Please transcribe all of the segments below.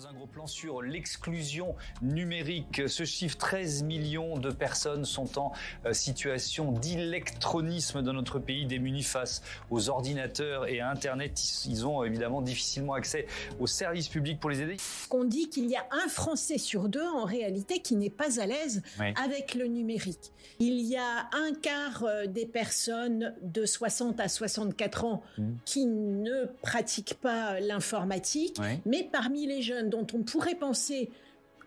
propose un gros plan sur l'exclusion numérique. Ce chiffre, 13 millions de personnes sont en euh, situation d'électronisme dans notre pays, démunis face aux ordinateurs et à Internet. Ils ont évidemment difficilement accès aux services publics pour les aider. On dit qu'il y a un Français sur deux en réalité qui n'est pas à l'aise avec le numérique. Il y a un quart euh, des personnes de 60 à 64 ans mmh. qui ne pratiquent pas l'informatique, mais parmi les jeunes dont on pourrait penser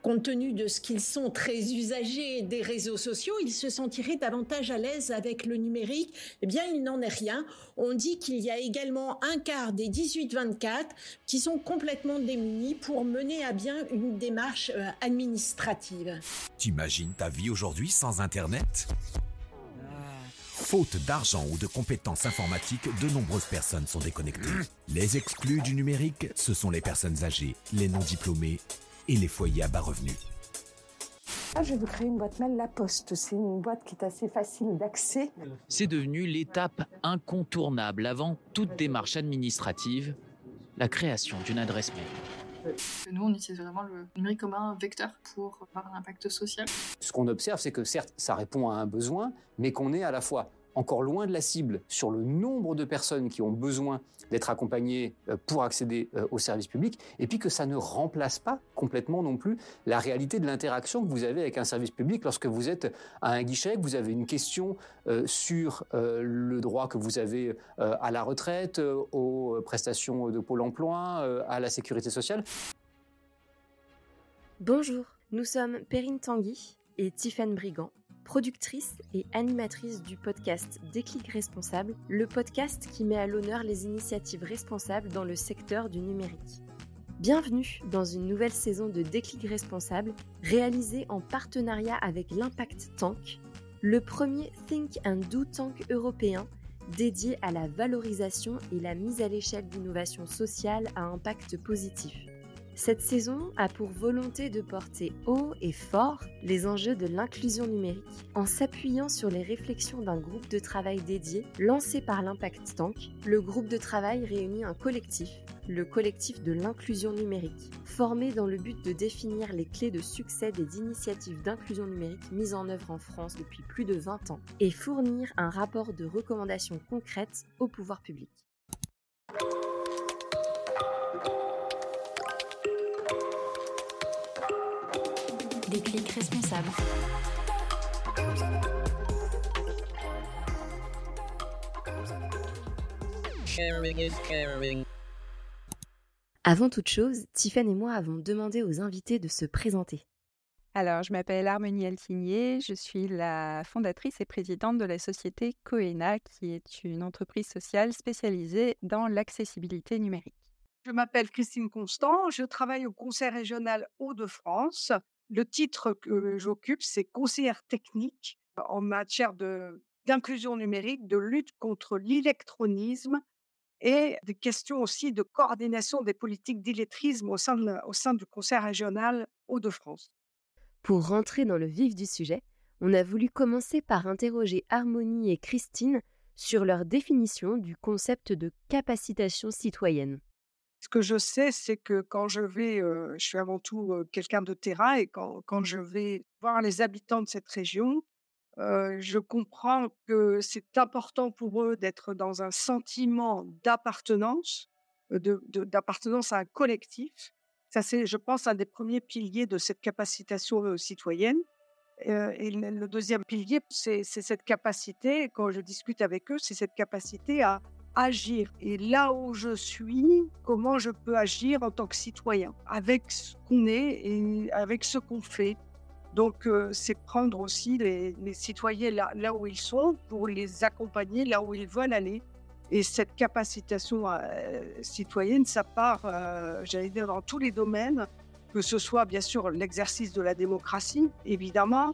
compte tenu de ce qu'ils sont très usagers des réseaux sociaux, ils se sentiraient davantage à l'aise avec le numérique. Eh bien, il n'en est rien. On dit qu'il y a également un quart des 18-24 qui sont complètement démunis pour mener à bien une démarche euh, administrative. T'imagines ta vie aujourd'hui sans Internet? Faute d'argent ou de compétences informatiques, de nombreuses personnes sont déconnectées. Les exclus du numérique, ce sont les personnes âgées, les non diplômés et les foyers à bas revenus. Ah, je vais vous créer une boîte mail La Poste. C'est une boîte qui est assez facile d'accès. C'est devenu l'étape incontournable avant toute démarche administrative, la création d'une adresse mail. Nous, on utilise vraiment le numérique comme un vecteur pour avoir un impact social. Ce qu'on observe, c'est que certes, ça répond à un besoin, mais qu'on est à la fois encore loin de la cible sur le nombre de personnes qui ont besoin d'être accompagnées euh, pour accéder euh, aux services publics, et puis que ça ne remplace pas complètement non plus la réalité de l'interaction que vous avez avec un service public lorsque vous êtes à un guichet, que vous avez une question euh, sur le droit que vous avez à la retraite, aux prestations de Pôle emploi, à la sécurité sociale. Bonjour, nous sommes Perrine Tanguy et Tiffaine Brigand productrice et animatrice du podcast Déclic Responsable, le podcast qui met à l'honneur les initiatives responsables dans le secteur du numérique. Bienvenue dans une nouvelle saison de Déclic Responsable réalisée en partenariat avec l'Impact Tank, le premier Think and Do Tank européen dédié à la valorisation et la mise à l'échelle d'innovations sociales à impact positif. Cette saison a pour volonté de porter haut et fort les enjeux de l'inclusion numérique en s'appuyant sur les réflexions d'un groupe de travail dédié lancé par l'Impact Tank. Le groupe de travail réunit un collectif, le collectif de l'inclusion numérique, formé dans le but de définir les clés de succès des initiatives d'inclusion numérique mises en œuvre en France depuis plus de 20 ans et fournir un rapport de recommandations concrètes au pouvoir public. Déclic responsable. Avant toute chose, Tiffany et moi avons demandé aux invités de se présenter. Alors, je m'appelle Harmonie Altigné, je suis la fondatrice et présidente de la société Coena, qui est une entreprise sociale spécialisée dans l'accessibilité numérique. Je m'appelle Christine Constant, je travaille au Conseil régional Hauts-de-France le titre que j'occupe, c'est conseillère technique en matière d'inclusion numérique, de lutte contre l'électronisme et des questions aussi de coordination des politiques d'illettrisme au sein, du Conseil régional Hauts-de-France. Pour rentrer dans le vif du sujet, on a voulu commencer par interroger Harmonie et Christine sur leur définition du concept de capacitation citoyenne. Ce que je sais, c'est que quand je vais, je suis avant tout quelqu'un de terrain et quand, quand, je vais voir les habitants de cette région, je comprends que c'est important pour eux d'être dans un sentiment d'appartenance, d'appartenance de, à un collectif. Ça, c'est, je pense, un des premiers piliers de cette capacitation citoyenne. et le deuxième pilier, c'est cette capacité, quand je discute avec eux, c'est cette capacité à agir. Et là où je suis, comment je peux agir en tant que citoyen, avec ce qu'on est et avec ce qu'on fait. Donc, euh, c'est prendre aussi les, citoyens là, où ils sont pour les accompagner là où ils veulent aller. Et cette capacitation euh, citoyenne, ça part, euh, j'allais dire, dans tous les domaines, que ce soit bien sûr l'exercice de la démocratie, évidemment,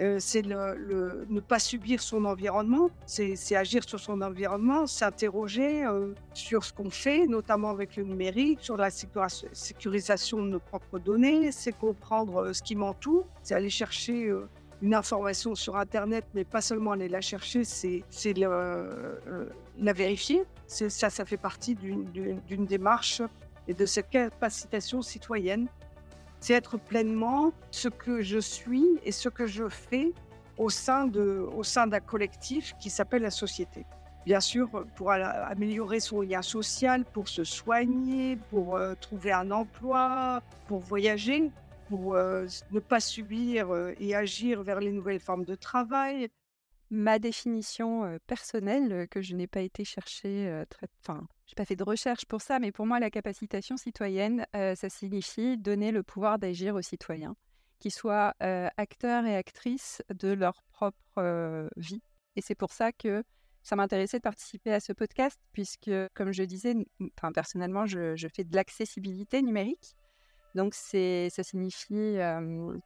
euh, c'est ne pas subir son environnement, c'est agir sur son environnement, s'interroger euh, sur ce qu'on fait, notamment avec le numérique, sur la sécurisation de nos propres données, c'est comprendre euh, ce qui m'entoure, c'est aller chercher une information sur Internet, mais pas seulement aller la chercher, c'est la vérifier. Ça, ça fait partie d'une démarche et de cette capacitation citoyenne. C'est être pleinement ce que je suis et ce que je fais au sein, de, au sein d'un collectif qui s'appelle la société. Bien sûr, pour améliorer son lien social, pour se soigner, pour euh, trouver un emploi, pour voyager, pour euh, ne pas subir euh, et agir vers les nouvelles formes de travail, ma définition personnelle, que je n'ai pas été chercher, très, enfin, j'ai pas fait de recherche pour ça, mais pour moi, la capacitation citoyenne, ça signifie donner le pouvoir d'agir aux citoyens, qu'ils soient acteurs et actrices de leur propre vie. Et c'est pour ça que ça m'intéressait de participer à ce podcast, puisque, comme je disais, personnellement, je fais de l'accessibilité numérique. Donc, ça signifie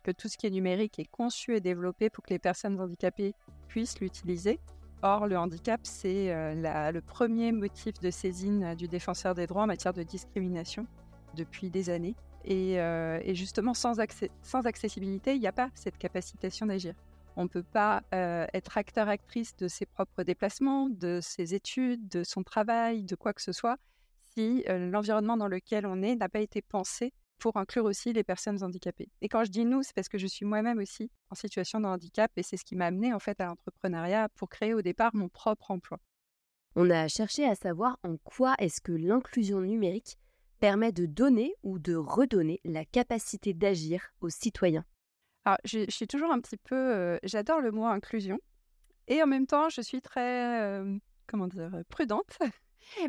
que tout ce qui est numérique est conçu et développé pour que les personnes handicapées puissent l'utiliser. Or, le handicap, c'est le premier motif de saisine du défenseur des droits en matière de discrimination depuis des années. Et, justement, sans, sans accessibilité, il n'y a pas cette capacitation d'agir. On ne peut pas être acteur-actrice de ses propres déplacements, de ses études, de son travail, de quoi que ce soit, si l'environnement dans lequel on est n'a pas été pensé pour inclure aussi les personnes handicapées. Et quand je dis nous, c'est parce que je suis moi-même aussi en situation de handicap et c'est ce qui m'a amené en fait à l'entrepreneuriat pour créer au départ mon propre emploi. On a cherché à savoir en quoi est-ce que l'inclusion numérique permet de donner ou de redonner la capacité d'agir aux citoyens. Alors, je, suis toujours un petit peu, euh, j'adore le mot inclusion et en même temps, je suis très, euh, comment dire, prudente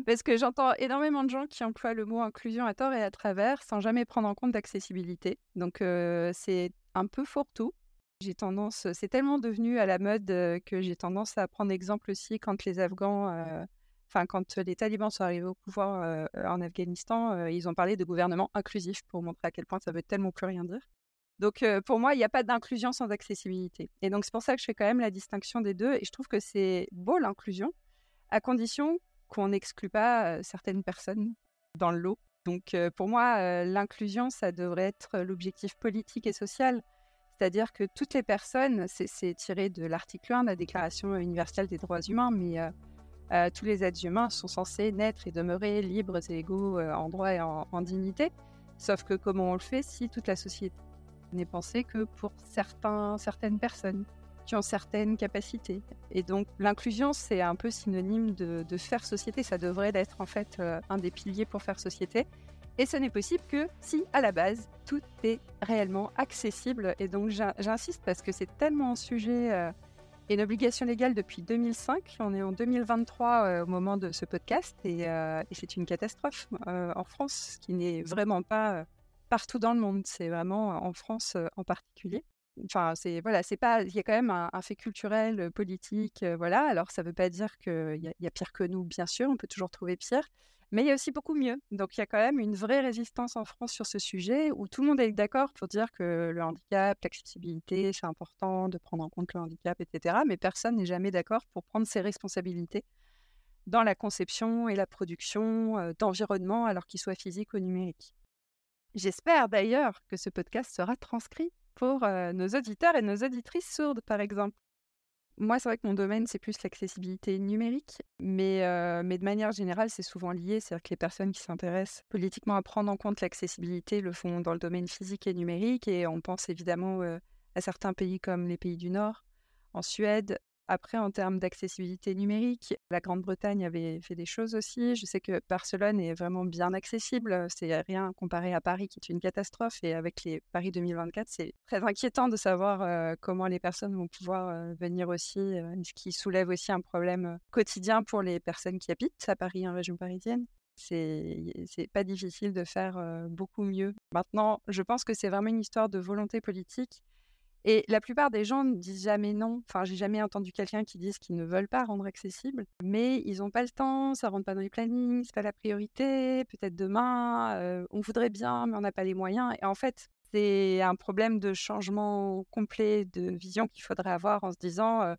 parce que j'entends énormément de gens qui emploient le mot inclusion à tort et à travers sans jamais prendre en compte d'accessibilité. Donc c'est un peu fourre-tout. J'ai tendance, c'est tellement devenu à la mode que j'ai tendance à prendre exemple aussi quand les Afghans, enfin quand les talibans sont arrivés au pouvoir en Afghanistan, ils ont parlé de gouvernement inclusif pour montrer à quel point ça veut tellement plus rien dire. Donc pour moi, il n'y a pas d'inclusion sans accessibilité. Et donc c'est pour ça que je fais quand même la distinction des deux. Et je trouve que c'est beau l'inclusion, à condition qu'on n'exclut pas certaines personnes dans le lot. Donc pour moi, l'inclusion, ça devrait être l'objectif politique et social. C'est-à-dire que toutes les personnes, c'est tiré de l'article 1 de la Déclaration universelle des droits humains, mais tous les êtres humains sont censés naître et demeurer libres et égaux en droit et en, en, dignité. Sauf que comment on le fait si toute la société n'est pensée que pour certains, certaines personnes? Qui ont certaines capacités. Et donc l'inclusion, c'est un peu synonyme de, faire société. Ça devrait être en fait euh, un des piliers pour faire société. Et ce n'est possible que si, à la base, tout est réellement accessible. Et donc j'insiste parce que c'est tellement un sujet euh, et une obligation légale depuis 2005. On est en 2023 euh, au moment de ce podcast et, et c'est une catastrophe en France, ce qui n'est vraiment pas partout dans le monde. C'est vraiment en France en particulier. Enfin, c'est voilà, c'est pas. Il y a quand même un, fait culturel, politique, voilà. Alors, ça veut pas dire qu'il y, y, a pire que nous, bien sûr. On peut toujours trouver pire, mais il y a aussi beaucoup mieux. Donc, il y a quand même une vraie résistance en France sur ce sujet, où tout le monde est d'accord pour dire que le handicap, l'accessibilité, c'est important de prendre en compte le handicap, etc. Mais personne n'est jamais d'accord pour prendre ses responsabilités dans la conception et la production d'environnement, alors qu'il soit physique ou numérique. J'espère d'ailleurs que ce podcast sera transcrit pour nos auditeurs et nos auditrices sourdes, par exemple. Moi, c'est vrai que mon domaine, c'est plus l'accessibilité numérique, mais, mais de manière générale, c'est souvent lié. C'est-à-dire que les personnes qui s'intéressent politiquement à prendre en compte l'accessibilité le font dans le domaine physique et numérique, et on pense évidemment à certains pays comme les pays du Nord, en Suède, après, en termes d'accessibilité numérique, la Grande-Bretagne avait fait des choses aussi. Je sais que Barcelone est vraiment bien accessible. C'est rien comparé à Paris, qui est une catastrophe. Et avec les Paris 2024, c'est très inquiétant de savoir euh, comment les personnes vont pouvoir euh, venir aussi, euh, ce qui soulève aussi un problème quotidien pour les personnes qui habitent à Paris, en région parisienne. C'est pas difficile de faire beaucoup mieux. Maintenant, je pense que c'est vraiment une histoire de volonté politique et la plupart des gens ne disent jamais non. Enfin, j'ai jamais entendu quelqu'un qui dise qu'ils ne veulent pas rendre accessible, mais ils n'ont pas le temps, ça rentre pas dans les plannings, c'est pas la priorité. Peut-être demain, euh, on voudrait bien, mais on n'a pas les moyens. Et en fait, c'est un problème de changement complet de vision qu'il faudrait avoir en se disant euh,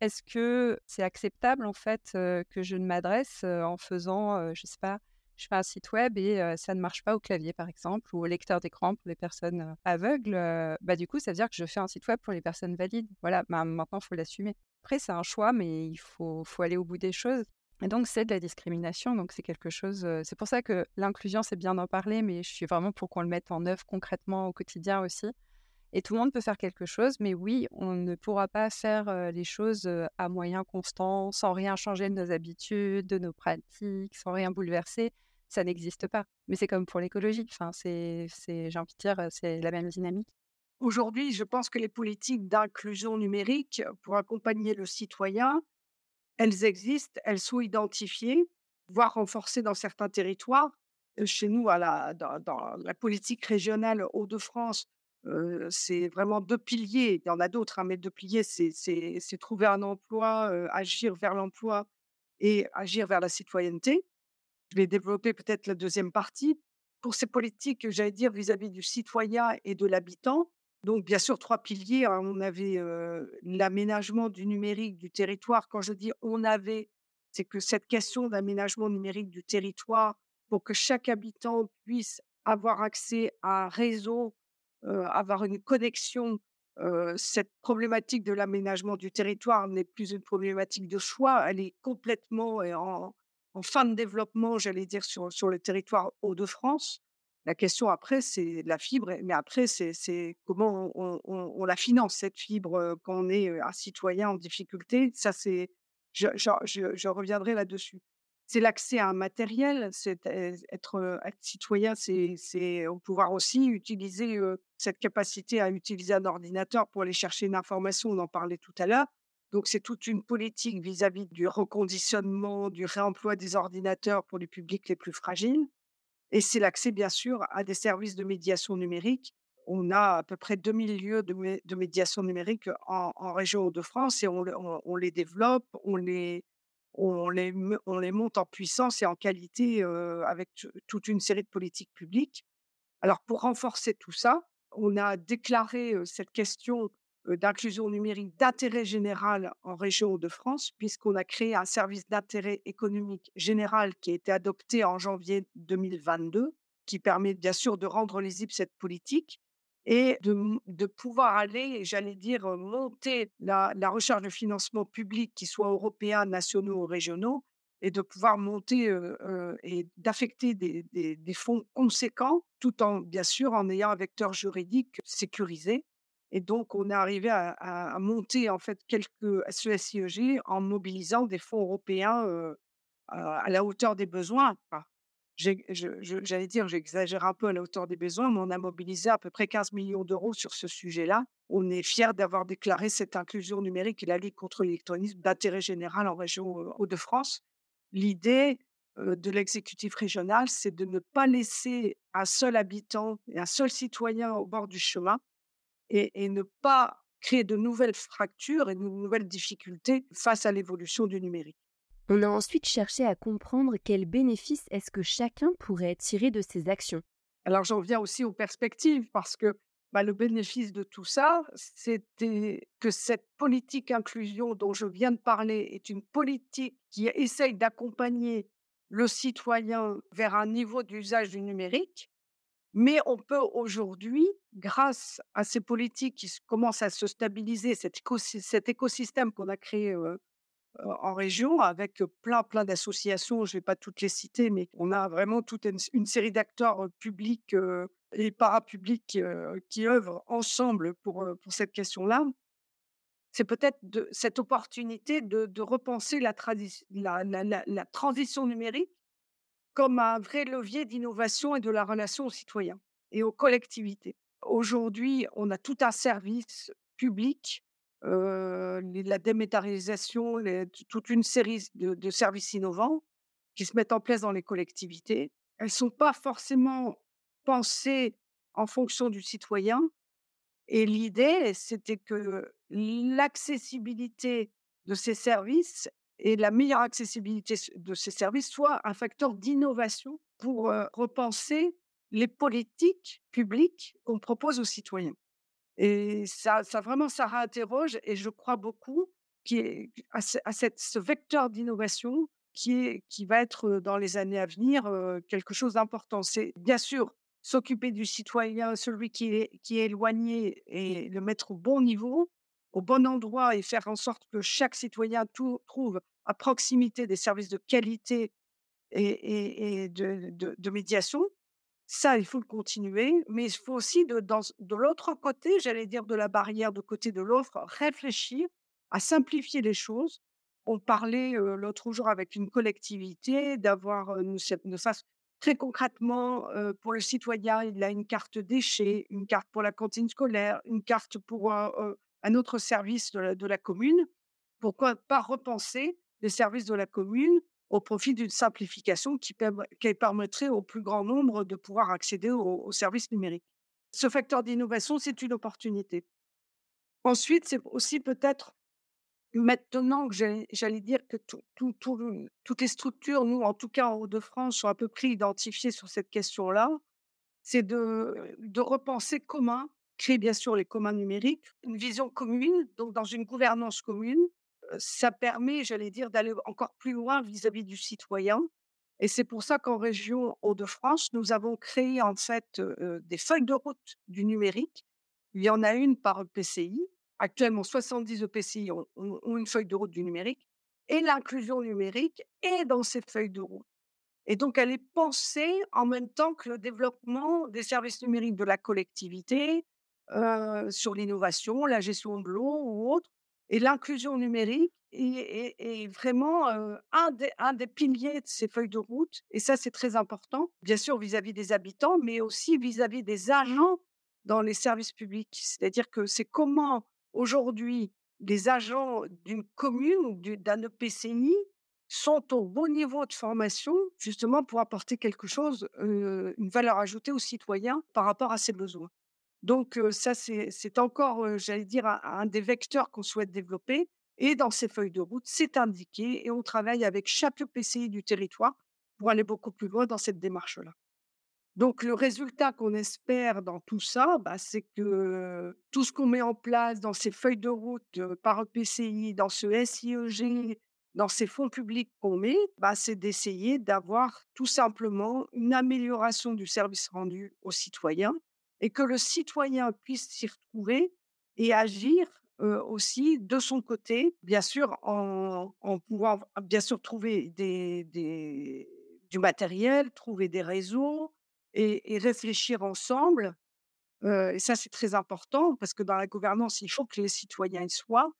est-ce que c'est acceptable en fait euh, que je ne m'adresse en faisant, je sais pas, je fais un site web et ça ne marche pas au clavier, par exemple, ou au lecteur d'écran pour les personnes aveugles, bah, du coup, ça veut dire que je fais un site web pour les personnes valides. Voilà, bah, maintenant, il faut l'assumer. Après, c'est un choix, mais il faut, faut aller au bout des choses. Et donc, c'est de la discrimination. Donc, c'est quelque chose. c'est pour ça que l'inclusion, c'est bien d'en parler, mais je suis vraiment pour qu'on le mette en œuvre concrètement au quotidien aussi. Et tout le monde peut faire quelque chose, mais oui, on ne pourra pas faire les choses à moyen constant, sans rien changer de nos habitudes, de nos pratiques, sans rien bouleverser. Ça n'existe pas. Mais c'est comme pour l'écologie. Enfin, c'est, j'ai envie de dire, c'est la même dynamique. Aujourd'hui, je pense que les politiques d'inclusion numérique pour accompagner le citoyen, elles existent, elles sont identifiées, voire renforcées dans certains territoires. Chez nous, dans la politique régionale Hauts-de-France, c'est vraiment deux piliers. Il y en a d'autres, hein, mais deux piliers, c'est trouver un emploi, agir vers l'emploi et agir vers la citoyenneté. Je vais développer peut-être la deuxième partie. Pour ces politiques, j'allais dire, vis-à-vis du citoyen et de l'habitant, donc bien sûr, trois piliers. Hein. On avait l'aménagement du numérique du territoire. Quand je dis on avait, c'est que cette question d'aménagement numérique du territoire, pour que chaque habitant puisse avoir accès à un réseau avoir une connexion. cette problématique de l'aménagement du territoire n'est plus une problématique de choix, elle est complètement en, fin de développement, j'allais dire, sur, sur le territoire Hauts-de-France. La question après, c'est la fibre, mais après, c'est comment on, la finance, cette fibre, quand on est un citoyen en difficulté. Ça, c'est, je, reviendrai là-dessus c'est l'accès à un matériel, c'est être, citoyen, c'est pouvoir aussi utiliser cette capacité à utiliser un ordinateur pour aller chercher une information, on en parlait tout à l'heure. Donc c'est toute une politique vis-à-vis du reconditionnement, du réemploi des ordinateurs pour les publics les plus fragiles. Et c'est l'accès, bien sûr, à des services de médiation numérique. On a à peu près 2000 lieux de, médiation numérique en, région Hauts-de-France et on, les développe, on les, on les, on les monte en puissance et en qualité avec toute une série de politiques publiques. Alors, pour renforcer tout ça, on a déclaré cette question d'inclusion numérique d'intérêt général en région de France, puisqu'on a créé un service d'intérêt économique général qui a été adopté en janvier 2022, qui permet bien sûr de rendre lisible cette politique et de, pouvoir aller, j'allais dire, monter la, recherche de financement public, qui soit européen, nationaux ou régionaux, et de pouvoir monter et d'affecter des, fonds conséquents, tout en, bien sûr, en ayant un vecteur juridique sécurisé. Et donc, on est arrivé à, monter, en fait, quelques SESIEG en mobilisant des fonds européens à la hauteur des besoins j'allais dire, j'exagère un peu à la hauteur des besoins, mais on a mobilisé à peu près 15 millions d'euros sur ce sujet-là. On est fiers d'avoir déclaré cette inclusion numérique et la lutte contre l'électronisme d'intérêt général en région Hauts-de-France. L'idée de l'exécutif régional, c'est de ne pas laisser un seul habitant et un seul citoyen au bord du chemin et, et ne pas créer de nouvelles fractures et de nouvelles difficultés face à l'évolution du numérique. On a ensuite cherché à comprendre quels bénéfices est-ce que chacun pourrait tirer de ces actions. Alors j'en viens aussi aux perspectives parce que bah, le bénéfice de tout ça, c'était que cette politique inclusion dont je viens de parler est une politique qui essaye d'accompagner le citoyen vers un niveau d'usage du numérique. Mais on peut aujourd'hui, grâce à ces politiques qui commencent à se stabiliser, cet, écosystème qu'on a créé en région avec plein, plein d'associations. Je ne vais pas toutes les citer, mais on a vraiment toute une, série d'acteurs publics et parapublics qui œuvrent ensemble pour, cette question-là. C'est peut-être cette opportunité de, repenser la, transition numérique comme un vrai levier d'innovation et de la relation aux citoyens et aux collectivités. Aujourd'hui, on a tout un service public la démétarisation, toute une série de, services innovants qui se mettent en place dans les collectivités. Elles ne sont pas forcément pensées en fonction du citoyen. Et l'idée, c'était que l'accessibilité de ces services et la meilleure accessibilité de ces services soit un facteur d'innovation pour repenser les politiques publiques qu'on propose aux citoyens. Et ça, vraiment, ça réinterroge et je crois beaucoup à, ce vecteur d'innovation qui, va être dans les années à venir quelque chose d'important. C'est bien sûr s'occuper du citoyen, celui qui est éloigné et le mettre au bon niveau, au bon endroit et faire en sorte que chaque citoyen trouve à proximité des services de qualité et, de, médiation. Ça, il faut le continuer, mais il faut aussi, de, de l'autre côté, j'allais dire de la barrière, de côté de l'offre, réfléchir à simplifier les choses. On parlait l'autre jour avec une collectivité d'avoir, nous, très concrètement, pour le citoyen, il a une carte déchets, une carte pour la cantine scolaire, une carte pour un autre service de la, commune. Pourquoi pas repenser les services de la commune au profit d'une simplification qui, permettrait au plus grand nombre de pouvoir accéder aux, services numériques. Ce facteur d'innovation, c'est une opportunité. Ensuite, c'est aussi peut-être maintenant que j'allais dire que toutes les structures, nous, en tout cas en Hauts-de-France, sont à peu près identifiées sur cette question-là, c'est de, de repenser comment créer bien sûr les communs numériques, une vision commune, donc dans une gouvernance commune. Ça permet, j'allais dire, d'aller encore plus loin vis-à-vis du citoyen. Et c'est pour ça qu'en région Hauts-de-France, nous avons créé en fait des feuilles de route du numérique. Il y en a une par EPCI. Actuellement, 70 EPCI ont, ont une feuille de route du numérique. Et l'inclusion numérique est dans cette feuille de route. Et donc, elle est pensée en même temps que le développement des services numériques de la collectivité, sur l'innovation, la gestion de l'eau ou autre. Et l'inclusion numérique est, vraiment un, des, un, des, piliers de ces feuilles de route. Et ça, c'est très important, bien sûr vis-à-vis des habitants, mais aussi vis-à-vis des agents dans les services publics. C'est-à-dire que c'est comment aujourd'hui les agents d'une commune ou d'un EPCI sont au bon niveau de formation, justement pour apporter quelque chose, une valeur ajoutée aux citoyens par rapport à ses besoins. Donc ça, c'est encore, j'allais dire, un, des vecteurs qu'on souhaite développer. Et dans ces feuilles de route, c'est indiqué et on travaille avec chaque PCI du territoire pour aller beaucoup plus loin dans cette démarche-là. Donc le résultat qu'on espère dans tout ça, bah, c'est que tout ce qu'on met en place dans ces feuilles de route par PCI, dans ce SIEG, dans ces fonds publics qu'on met, bah, c'est d'essayer d'avoir tout simplement une amélioration du service rendu aux citoyens et que le citoyen puisse s'y retrouver et agir aussi de son côté, bien sûr en, pouvant bien sûr trouver du matériel, trouver des réseaux et, réfléchir ensemble. et ça, c'est très important parce que dans la gouvernance, il faut que les citoyens y soient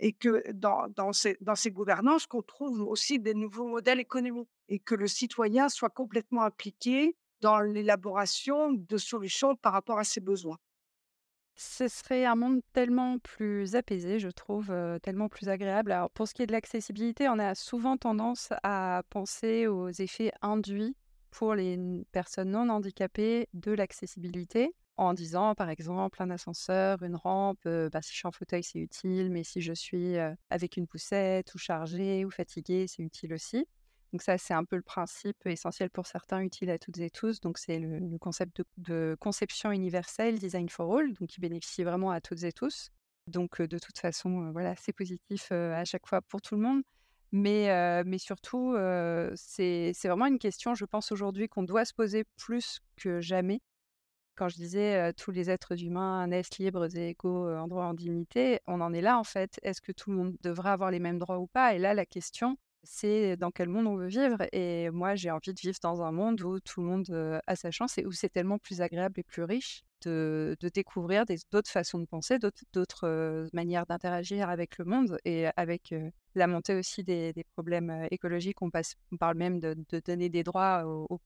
et que dans, dans, ces, dans ces gouvernances, qu'on trouve aussi des nouveaux modèles économiques et que le citoyen soit complètement impliqué dans l'élaboration de solutions par rapport à ses besoins. Ce serait un monde tellement plus apaisé, je trouve, tellement plus agréable. Alors, pour ce qui est de l'accessibilité, on a souvent tendance à penser aux effets induits pour les personnes non handicapées de l'accessibilité, en disant, par exemple, un ascenseur, une rampe, bah, si je suis en fauteuil, c'est utile, mais si je suis avec une poussette ou chargée ou fatiguée, c'est utile aussi. Donc ça, c'est un peu le principe essentiel pour certains, utile à toutes et tous. Donc c'est le, concept de, conception universelle, design for all, donc qui bénéficie vraiment à toutes et tous. Donc de toute façon, voilà, c'est positif à chaque fois pour tout le monde. Mais, mais surtout, c'est vraiment une question, je pense aujourd'hui, qu'on doit se poser plus que jamais. Quand je disais tous les êtres humains naissent libres et égaux en droit en dignité, on en est là en fait. Est-ce que tout le monde devrait avoir les mêmes droits ou pas? Et là, la question, c'est dans quel monde on veut vivre. Et moi, j'ai envie de vivre dans un monde où tout le monde a sa chance et où c'est tellement plus agréable et plus riche de, découvrir d'autres façons de penser, d'autres manières d'interagir avec le monde et avec la montée aussi des, problèmes écologiques. On, passe, parle même de, donner des droits aux,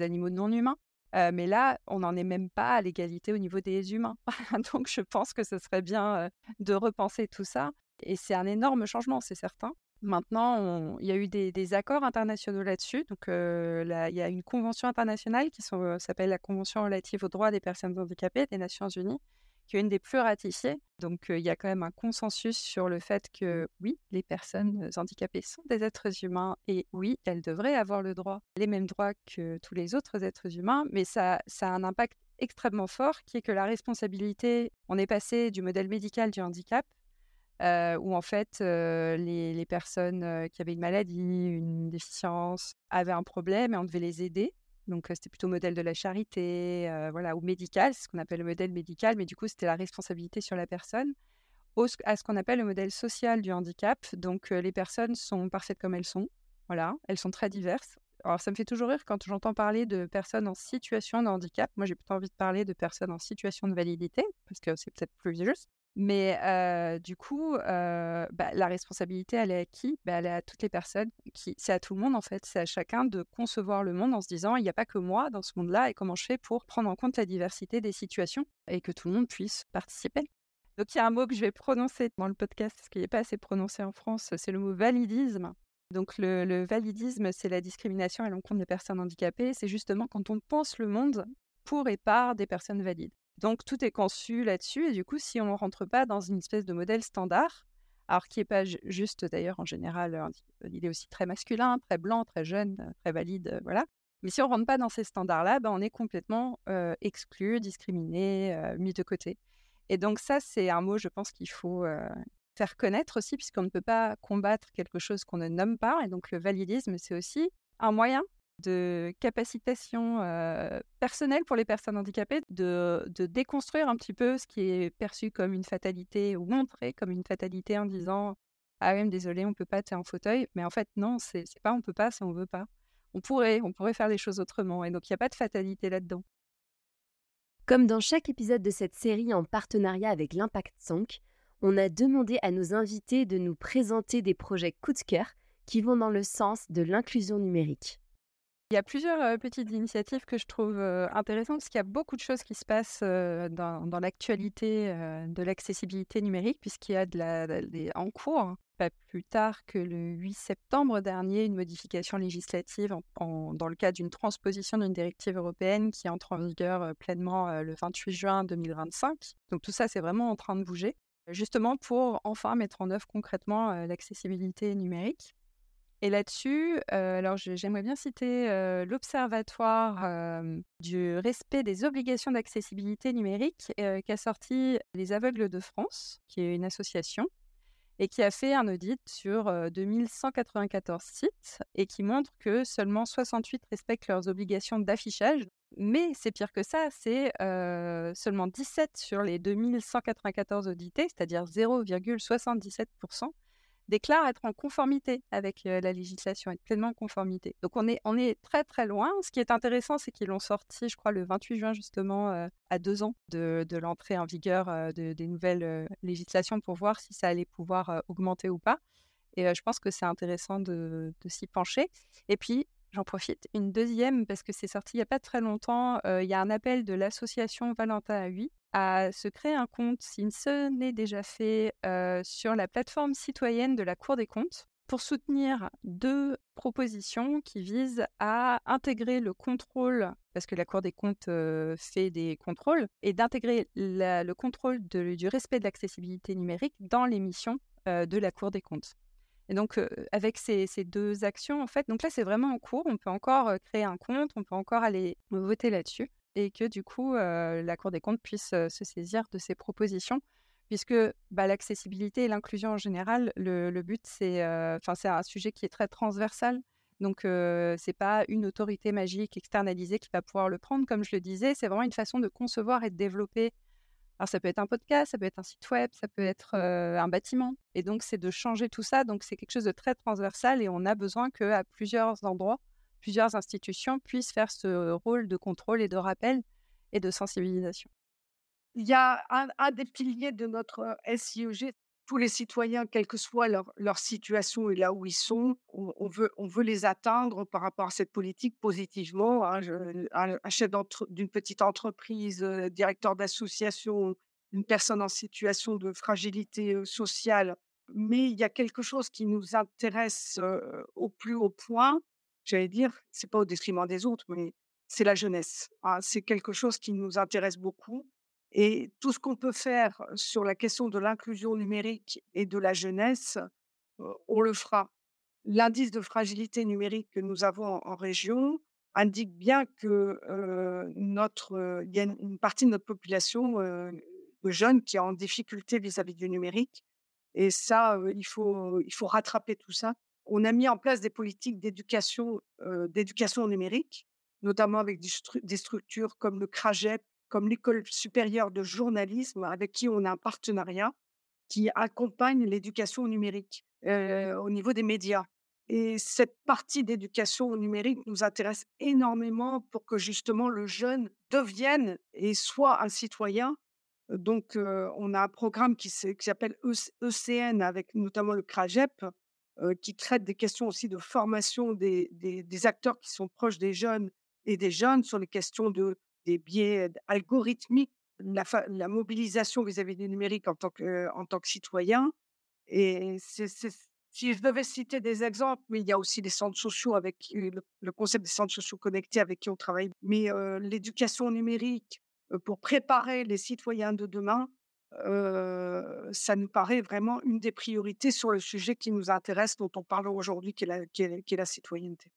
animaux non humains. mais là, on n'en est même pas à l'égalité au niveau des humains. Donc, je pense que ce serait bien de repenser tout ça. Et c'est un énorme changement, c'est certain. Maintenant, il y a eu des, accords internationaux là-dessus. Donc, il y a une convention internationale qui s'appelle la Convention relative aux droits des personnes handicapées des Nations Unies, qui est une des plus ratifiées. Donc, il y a quand même un consensus sur le fait que oui, les personnes handicapées sont des êtres humains et oui, elles devraient avoir le droit, les mêmes droits que tous les autres êtres humains. Mais ça a un impact extrêmement fort qui est que la responsabilité, on est passé du modèle médical du handicap où en fait les, personnes qui avaient une maladie, une déficience, avaient un problème et on devait les aider. Donc c'était plutôt modèle de la charité, voilà, ou médical, c'est ce qu'on appelle le modèle médical, mais du coup c'était la responsabilité sur la personne. à ce qu'on appelle le modèle social du handicap. Donc, les personnes sont parfaites comme elles sont. Voilà, elles sont très diverses. Alors, ça me fait toujours rire quand j'entends parler de personnes en situation de handicap. Moi, j'ai plutôt envie de parler de personnes en situation de validité, parce que c'est peut-être plus juste. Mais du coup, bah, la responsabilité, elle est à qui bah, Elle est à toutes les personnes. Qui... C'est à tout le monde, en fait. C'est à chacun de concevoir le monde en se disant, il n'y a pas que moi dans ce monde-là, et comment je fais pour prendre en compte la diversité des situations et que tout le monde puisse participer. Donc, il y a un mot que je vais prononcer dans le podcast, parce qu'il n'est pas assez prononcé en France, c'est le mot validisme. Donc, le, le validisme, c'est la discrimination à l'encontre des personnes handicapées. C'est justement quand on pense le monde pour et par des personnes valides. Donc tout est conçu là-dessus et du coup, si on ne rentre pas dans une espèce de modèle standard, alors qui n'est pas juste d'ailleurs en général, euh, il est aussi très masculin, très blanc, très jeune, euh, très valide, euh, voilà. Mais si on ne rentre pas dans ces standards-là, ben, on est complètement exclu, discriminé, mis de côté. Et donc ça, c'est un mot, je pense, qu'il faut faire connaître aussi, puisqu'on ne peut pas combattre quelque chose qu'on ne nomme pas. Et donc le validisme, c'est aussi un moyen de capacitation personnelle pour les personnes handicapées, de, déconstruire un petit peu ce qui est perçu comme une fatalité ou montré comme une fatalité en disant Ah oui, désolé, on peut pas, t'es en fauteuil. Mais en fait, non, c'est pas on peut pas, c'est on veut pas. On pourrait, on pourrait faire les choses autrement. Et donc, il n'y a pas de fatalité là-dedans. Comme dans chaque épisode de cette série en partenariat avec l'Impact Sank, on a demandé à nos invités de nous présenter des projets coup de cœur qui vont dans le sens de l'inclusion numérique. Il y a plusieurs petites initiatives que je trouve intéressantes parce qu'il y a beaucoup de choses qui se passent dans, l'actualité de l'accessibilité numérique puisqu'il y a de la, en cours, pas plus tard que le 8 septembre dernier, une modification législative dans le cadre d'une transposition d'une directive européenne qui entre en vigueur pleinement le 28 juin 2025. Donc tout ça, c'est vraiment en train de bouger, justement pour enfin mettre en œuvre concrètement l'accessibilité numérique. Et là-dessus, alors j'aimerais bien citer l'Observatoire du respect des obligations d'accessibilité numérique qui a sorti Les Aveugles de France, qui est une association, et qui a fait un audit sur 2194 sites et qui montre que seulement 68 respectent leurs obligations d'affichage. Mais c'est pire que ça, c'est seulement 17 sur les 2194 audités, c'est-à-dire 0,77%, déclare être en conformité avec la législation, être pleinement en conformité. Donc on est, on est très très loin. Ce qui est intéressant, c'est qu'ils l'ont sorti, je crois, le 28 juin justement, à deux ans de, l'entrée en vigueur de, des nouvelles législations pour voir si ça allait pouvoir augmenter ou pas. Et je pense que c'est intéressant de, de s'y pencher. Et puis, J'en profite. Une deuxième, parce que c'est sorti il n'y a pas très longtemps, il y a un appel de l'association Valentin à 8 à se créer un compte, si ce n'est déjà fait, sur la plateforme citoyenne de la Cour des comptes pour soutenir deux propositions qui visent à intégrer le contrôle, parce que la Cour des comptes fait des contrôles, et d'intégrer le contrôle du respect de l'accessibilité numérique dans les missions de la Cour des comptes. Et donc, avec ces, ces, deux actions, en fait, donc là, c'est vraiment en cours. On peut encore créer un compte, on peut encore aller voter là-dessus et que du coup, la Cour des comptes puisse se saisir de ces propositions, puisque bah, l'accessibilité et l'inclusion en général, le, but, c'est enfin c'est un sujet qui est très transversal. Donc, ce n'est pas une autorité magique externalisée qui va pouvoir le prendre. Comme je le disais, c'est vraiment une façon de concevoir et de développer. Alors, ça peut être un podcast, ça peut être un site web, ça peut être un bâtiment. Et donc, c'est de changer tout ça. Donc, c'est quelque chose de très transversal et on a besoin qu'à plusieurs endroits, plusieurs institutions puissent faire ce rôle de contrôle et de rappel et de sensibilisation. Il y a un, des piliers de notre SIEG, tous les citoyens, quelle que soit leur, leur situation et là où ils sont, on, veut, les atteindre par rapport à cette politique positivement. Hein. un, chef d'une petite entreprise, directeur d'association, une personne en situation de fragilité sociale. Mais il y a quelque chose qui nous intéresse au plus haut point, j'allais dire, c'est pas au détriment des autres, mais c'est la jeunesse. Hein. C'est quelque chose qui nous intéresse beaucoup. Et tout ce qu'on peut faire sur la question de l'inclusion numérique et de la jeunesse, on le fera. L'indice de fragilité numérique que nous avons en, région indique bien que notre, il y a une, partie de notre population de jeunes qui est en difficulté vis-à-vis du numérique. Et ça, il, faut, il faut rattraper tout ça on a mis en place des politiques d'éducation, d'éducation numérique, notamment avec des, structures comme le CRAGEP, comme l'École supérieure de journalisme, avec qui on a un partenariat qui accompagne l'éducation numérique au niveau des médias. Et cette partie d'éducation au numérique nous intéresse énormément pour que justement le jeune devienne et soit un citoyen. Donc, on a un programme qui s'appelle ECN e avec notamment le CRAGEP, qui traite des questions aussi de formation des, des, acteurs qui sont proches des jeunes et des jeunes sur les questions de, des biais algorithmiques, la, mobilisation vis-à-vis du numérique en tant que, citoyen. Et si je devais citer des exemples, mais il y a aussi des centres sociaux avec le, concept des centres sociaux connectés avec qui on travaille. Mais l'éducation numérique pour préparer les citoyens de demain, ça nous paraît vraiment une des priorités sur le sujet qui nous intéresse, dont on parle aujourd'hui, qui, est la citoyenneté.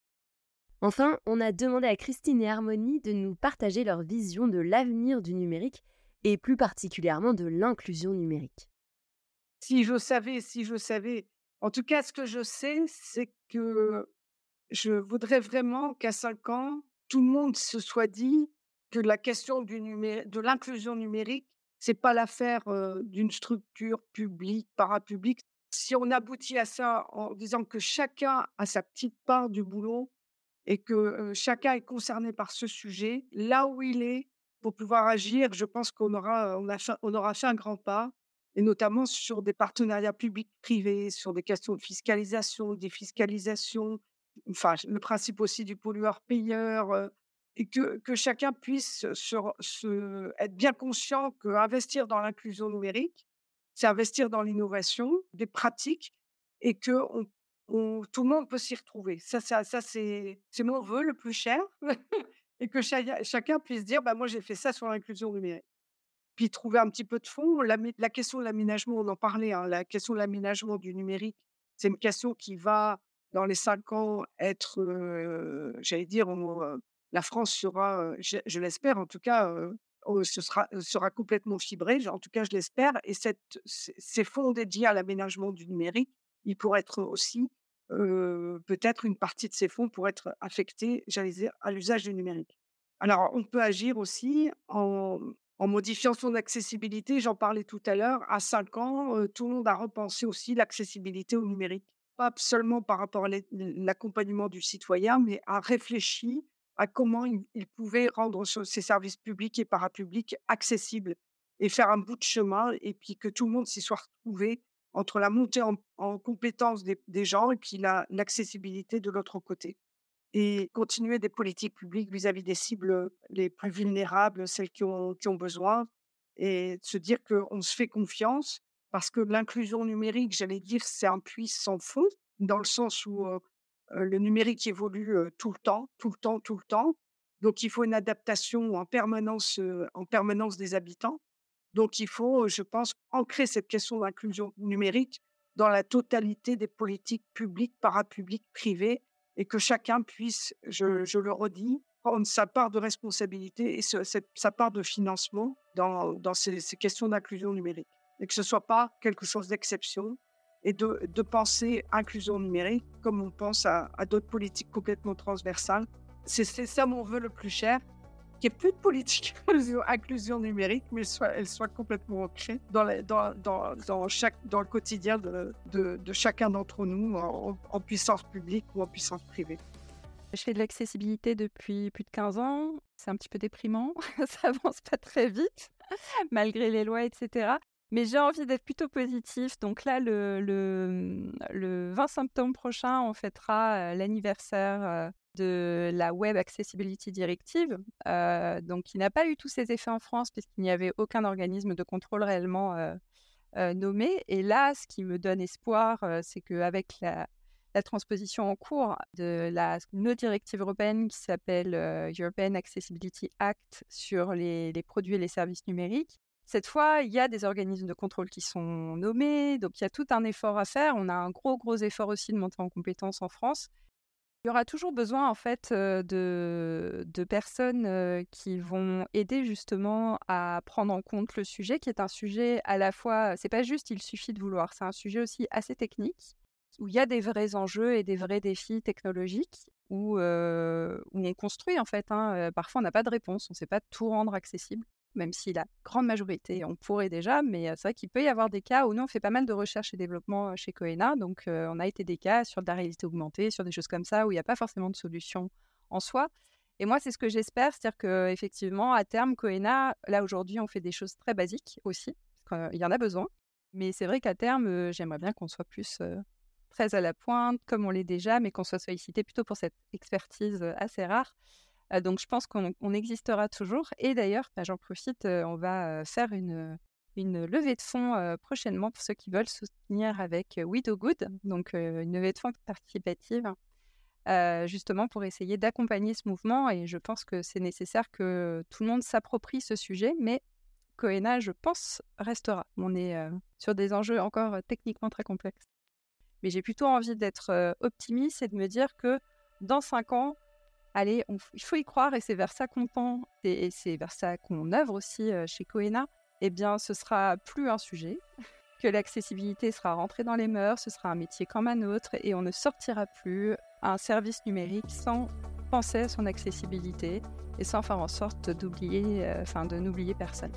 Enfin, on a demandé à Christine et Harmonie de nous partager leur vision de l'avenir du numérique et plus particulièrement de l'inclusion numérique. Si je savais, si je savais en tout cas, ce que je sais, c'est que je voudrais vraiment qu'à 5 ans, tout le monde se soit dit que la question de l'inclusion numérique, c'est pas l'affaire d'une structure publique, parapublique. Si on aboutit à ça en disant que chacun a sa petite part du boulot et que chacun est concerné par ce sujet, là où il est, pour pouvoir agir, je pense qu'on aura, on, on aura fait un grand pas et notamment sur des partenariats publics-privés, sur des questions de fiscalisation, défiscalisation, enfin, le principe aussi du pollueur-payeur, et que, que, chacun puisse se, être bien conscient qu'investir dans l'inclusion numérique, c'est investir dans l'innovation, des pratiques, et que tout le monde peut s'y retrouver. Ça, ça, ça c'est mon vœu le plus cher, et que chacun puisse dire, bah, moi j'ai fait ça sur l'inclusion numérique puis trouver un petit peu de fond. La, question de l'aménagement, on en parlait, hein, la question de l'aménagement du numérique, c'est une question qui va, dans les cinq ans, être, j'allais dire, la France sera, je, l'espère en tout cas, ce sera, complètement fibrée, en tout cas je l'espère, et ces fonds dédiés à l'aménagement du numérique, ils pourraient être aussi, peut-être une partie de ces fonds pourrait être affectée, j'allais dire, à l'usage du numérique. Alors, on peut agir aussi en, modifiant son accessibilité, j'en parlais tout à l'heure, à 5 ans, tout le monde a repensé aussi l'accessibilité au numérique. Pas seulement par rapport à l'accompagnement du citoyen, mais a réfléchi à comment il, pouvait rendre ses services publics et parapublics accessibles et faire un bout de chemin et puis que tout le monde s'y soit retrouvé entre la montée en, en compétence des, gens et puis l'accessibilité de l'autre côté et continuer des politiques publiques vis-à-vis des cibles les plus vulnérables, celles qui ont, qui ont besoin, et se dire qu'on se fait confiance parce que l'inclusion numérique, j'allais dire, c'est un puits sans fond, dans le sens où le numérique évolue tout le temps, tout le temps, tout le temps. Donc, il faut une adaptation en permanence, en permanence des habitants. Donc, il faut, je pense, ancrer cette question d'inclusion numérique dans la totalité des politiques publiques, parapubliques, privées, et que chacun puisse, je, le redis, prendre sa part de responsabilité et sa part de financement dans, ces, questions d'inclusion numérique. Et que ce ne soit pas quelque chose d'exception et de, de, penser inclusion numérique comme on pense à, à d'autres politiques complètement transversales. C'est ça mon vœu le plus cher qu'il n'y ait plus de politique inclusion numérique, mais soit, elle soit complètement ancrée dans, chaque, dans le quotidien de chacun d'entre nous, en, puissance publique ou en puissance privée. Je fais de l'accessibilité depuis plus de 15 ans. C'est un petit peu déprimant. Ça avance pas très vite, malgré les lois, etc. Mais j'ai envie d'être plutôt positif. Donc là, le, le, le 20 septembre prochain, on fêtera euh, l'anniversaire euh, de la Web Accessibility Directive, euh, donc qui n'a pas eu tous ses effets en France puisqu'il n'y avait aucun organisme de contrôle réellement euh, euh, nommé. Et là, ce qui me donne espoir, c'est qu'avec la, la, transposition en cours de la une autre directive européenne qui s'appelle European Accessibility Act sur les, produits et les services numériques, cette fois, il y a des organismes de contrôle qui sont nommés, donc il y a tout un effort à faire. On a un gros, gros effort aussi de monter en compétences en France. Il y aura toujours besoin en fait de, de personnes qui vont aider justement à prendre en compte le sujet, qui est un sujet à la fois, c'est pas juste il suffit de vouloir, c'est un sujet aussi assez technique où il y a des vrais enjeux et des vrais défis technologiques où, où on construit en fait. Hein, parfois on n'a pas de réponse, on ne sait pas tout rendre accessible. Même si la grande majorité, on pourrait déjà, mais c'est vrai qu'il peut y avoir des cas où nous, on fait pas mal de recherche et développement chez Coena, donc on a été des cas sur de la réalité augmentée, sur des choses comme ça, où il n'y a pas forcément de solution en soi. Et moi, c'est ce que j'espère, c'est-à-dire qu'effectivement, à terme, Coena, là aujourd'hui, on fait des choses très basiques aussi, parce qu'il y en a besoin, mais c'est vrai qu'à terme, j'aimerais bien qu'on soit plus très à la pointe, comme on l'est déjà, mais qu'on soit sollicité plutôt pour cette expertise assez rare. Donc, je pense qu'on existera toujours. Et d'ailleurs, bah, j'en profite, on va faire une, une levée de fonds prochainement pour ceux qui veulent soutenir avec We Good, donc une levée de fonds participative, justement pour essayer d'accompagner ce mouvement. Et je pense que c'est nécessaire que tout le monde s'approprie ce sujet, mais Coena, je pense, restera. On est sur des enjeux encore techniquement très complexes. Mais j'ai plutôt envie d'être optimiste et de me dire que dans cinq ans, allez, il faut y croire et c'est vers ça qu'on tend et, c'est vers ça qu'on œuvre aussi chez Coena. Eh bien, ce sera plus un sujet, que l'accessibilité sera rentrée dans les mœurs, ce sera un métier comme un autre et on ne sortira plus un service numérique sans penser à son accessibilité et sans faire en sorte d'oublier, enfin, de n'oublier personne.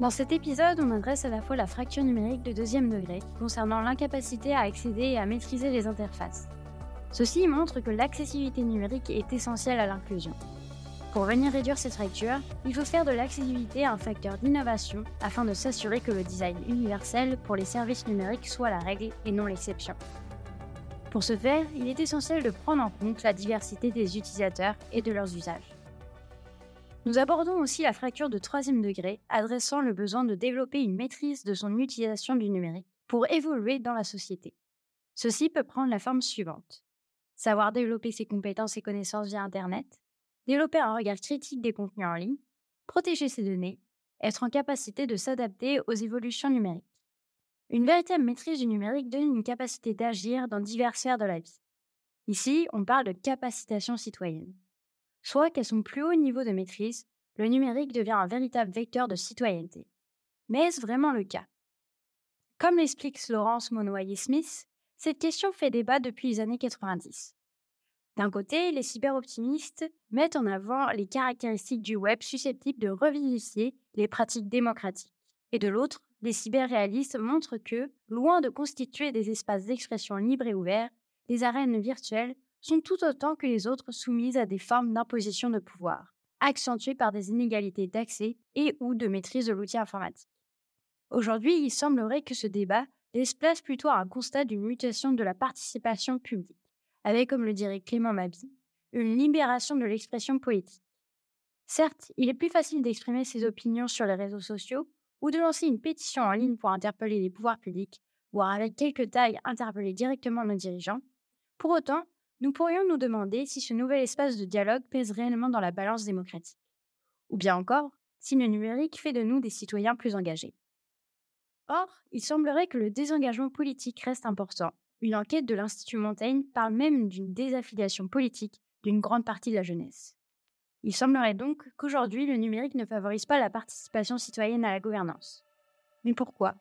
Dans cet épisode, on adresse à la fois la fracture numérique de deuxième degré, concernant l'incapacité à accéder et à maîtriser les interfaces. Ceci montre que l'accessibilité numérique est essentielle à l'inclusion. Pour venir réduire cette fracture, il faut faire de l'accessibilité un facteur d'innovation afin de s'assurer que le design universel pour les services numériques soit la règle et non l'exception. Pour ce faire, il est essentiel de prendre en compte la diversité des utilisateurs et de leurs usages. Nous abordons aussi la fracture de troisième degré, adressant le besoin de développer une maîtrise de son utilisation du numérique pour évoluer dans la société. Ceci peut prendre la forme suivante. Savoir développer ses compétences et connaissances via Internet, développer un regard critique des contenus en ligne, protéger ses données, être en capacité de s'adapter aux évolutions numériques. Une véritable maîtrise du numérique donne une capacité d'agir dans diverses sphères de la vie. Ici, on parle de capacitation citoyenne soit qu'à son plus haut niveau de maîtrise, le numérique devient un véritable vecteur de citoyenneté. Mais est-ce vraiment le cas? Comme l'explique Laurence Monnoyer-Smith, cette question fait débat depuis les années 90. D'un côté, les cyberoptimistes mettent en avant les caractéristiques du web susceptibles de revivifier les pratiques démocratiques. Et de l'autre, les cyberréalistes montrent que, loin de constituer des espaces d'expression libres et ouverts, les arènes virtuelles sont tout autant que les autres soumises à des formes d'imposition de pouvoir, accentuées par des inégalités d'accès et ou de maîtrise de l'outil informatique. Aujourd'hui, il semblerait que ce débat laisse place plutôt à un constat d'une mutation de la participation publique, avec, comme le dirait Clément Mabi, une libération de l'expression politique. Certes, il est plus facile d'exprimer ses opinions sur les réseaux sociaux ou de lancer une pétition en ligne pour interpeller les pouvoirs publics, voire avec quelques tailles interpeller directement nos dirigeants. Pour autant, nous pourrions nous demander si ce nouvel espace de dialogue pèse réellement dans la balance démocratique. Ou bien encore, si le numérique fait de nous des citoyens plus engagés. Or, il semblerait que le désengagement politique reste important. Une enquête de l'Institut Montaigne parle même d'une désaffiliation politique d'une grande partie de la jeunesse. Il semblerait donc qu'aujourd'hui, le numérique ne favorise pas la participation citoyenne à la gouvernance. Mais pourquoi?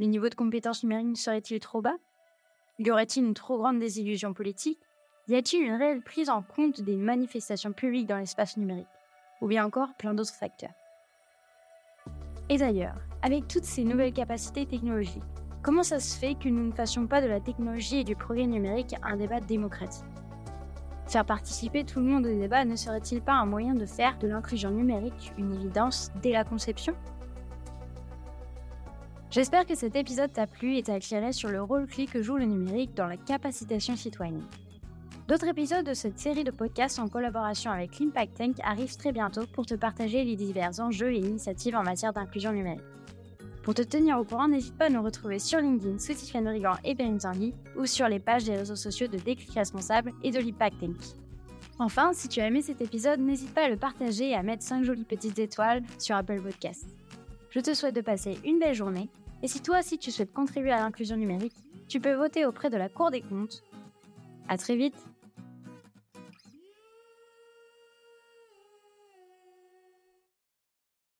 Les niveaux de compétences numériques seraient-ils trop bas? Y aurait-il une trop grande désillusion politique? Y a-t-il une réelle prise en compte des manifestations publiques dans l'espace numérique? Ou bien encore plein d'autres facteurs? Et d'ailleurs, avec toutes ces nouvelles capacités technologiques, comment ça se fait que nous ne fassions pas de la technologie et du progrès numérique un débat démocratique? Faire participer tout le monde au débat ne serait-il pas un moyen de faire de l'inclusion numérique une évidence dès la conception? J'espère que cet épisode t'a plu et t'a éclairé sur le rôle clé que joue le numérique dans la capacitation citoyenne. D'autres épisodes de cette série de podcasts en collaboration avec l'Impact Tank arrivent très bientôt pour te partager les divers enjeux et initiatives en matière d'inclusion numérique. Pour te tenir au courant, n'hésite pas à nous retrouver sur LinkedIn sous Tiffany Brigand et Perrine Tanguy ou sur les pages des réseaux sociaux de Déclic Responsable et de l'Impact Tank. Enfin, si tu as aimé cet épisode, n'hésite pas à le partager et à mettre 5 jolies petites étoiles sur Apple Podcasts. Je te souhaite de passer une belle journée et si toi aussi tu souhaites contribuer à l'inclusion numérique, tu peux voter auprès de la Cour des comptes. À très vite